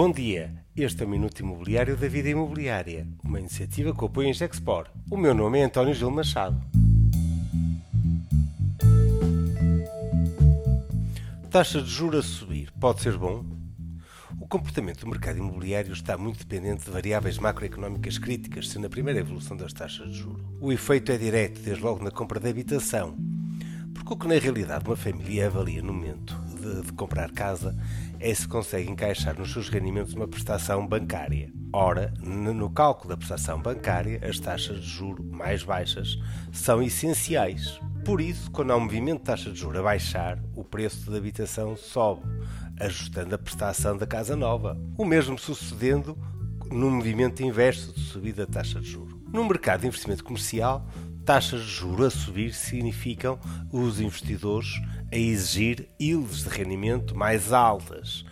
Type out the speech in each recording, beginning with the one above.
Bom dia, este é o Minuto Imobiliário da Vida Imobiliária, uma iniciativa que apoia a Gexpor. O meu nome é António Gil Machado. Taxa de juros a subir pode ser bom? O comportamento do mercado imobiliário está muito dependente de variáveis macroeconómicas críticas, sendo a primeira evolução das taxas de juros. O efeito é direto, desde logo na compra de habitação, porque o que na realidade uma família avalia no momento de, de, comprar casa é se consegue encaixar nos seus rendimentos uma prestação bancária. Ora, no cálculo da prestação bancária, as taxas de juro mais baixas são essenciais. Por isso, quando há um movimento de taxa de juros a baixar, o preço da habitação sobe, ajustando a prestação da casa nova. O mesmo sucedendo no movimento inverso de subida da taxa de juros. No mercado de investimento comercial, taxas de juros a subir significam os investidores a exigir yields de rendimento mais altas,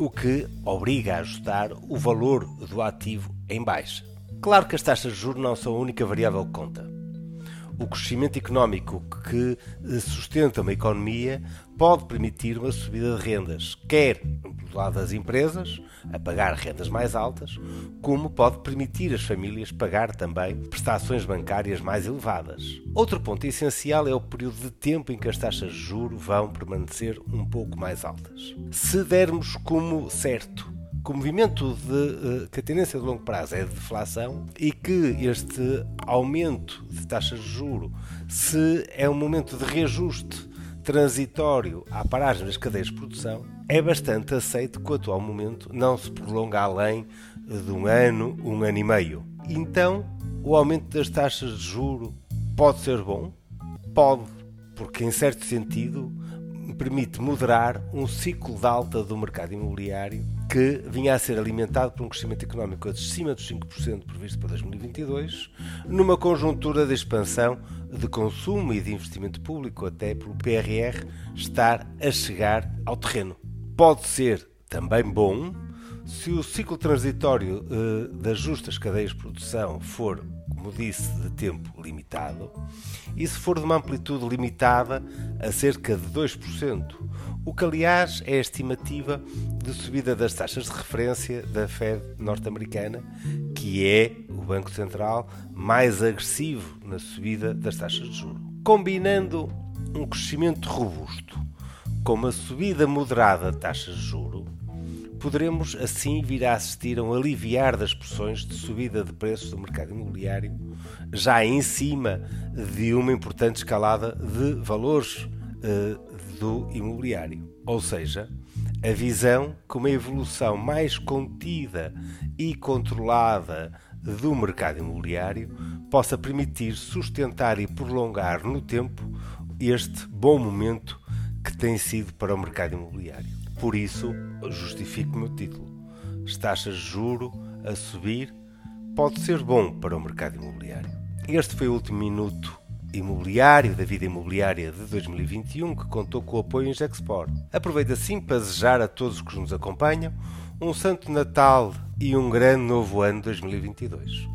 o que obriga a ajustar o valor do ativo em baixa. Claro que as taxas de juros não são a única variável que conta o crescimento económico que sustenta uma economia pode permitir uma subida de rendas, quer do lado das empresas, a pagar rendas mais altas, como pode permitir as famílias pagar também prestações bancárias mais elevadas. Outro ponto essencial é o período de tempo em que as taxas de juros vão permanecer um pouco mais altas. Se dermos como certo que o movimento de, eh, que a tendência de longo prazo é de deflação e que este aumento taxas de juro se é um momento de reajuste transitório à paragem das cadeias de produção, é bastante aceito que o atual momento não se prolonga além de um ano, um ano e meio. Então, o aumento das taxas de juro pode ser bom? Pode, porque em certo sentido permite moderar um ciclo de alta do mercado imobiliário que vinha a ser alimentado por um crescimento económico acima dos 5% previsto para 2022, numa conjuntura de expansão de consumo e de investimento público, até por o PRR estar a chegar ao terreno. Pode ser também bom se o ciclo transitório eh, das justas cadeias de produção for, como disse, de tempo limitado, e se for de uma amplitude limitada a cerca de 2%, o que aliás é a estimativa de subida das taxas de referência da Fed norte-americana, que é o Banco Central mais agressivo na subida das taxas de juros. Combinando um crescimento robusto com uma subida moderada de taxas de juros, poderemos assim vir a assistir a um aliviar das pressões de subida de preços do mercado imobiliário, já em cima de uma importante escalada de valores uh, do imobiliário. Ou seja, a visão que uma evolução mais contida e controlada do mercado imobiliário possa permitir sustentar e prolongar no tempo este bom momento que tem sido para o mercado imobiliário. Por isso, justifico o meu título. As taxas de juro a subir pode ser bom para o mercado imobiliário. Este foi o último minuto imobiliário da vida imobiliária de 2021 que contou com o apoio em Gexport. Aproveito assim para desejar a todos os que nos acompanham um Santo Natal e um grande novo ano 2022.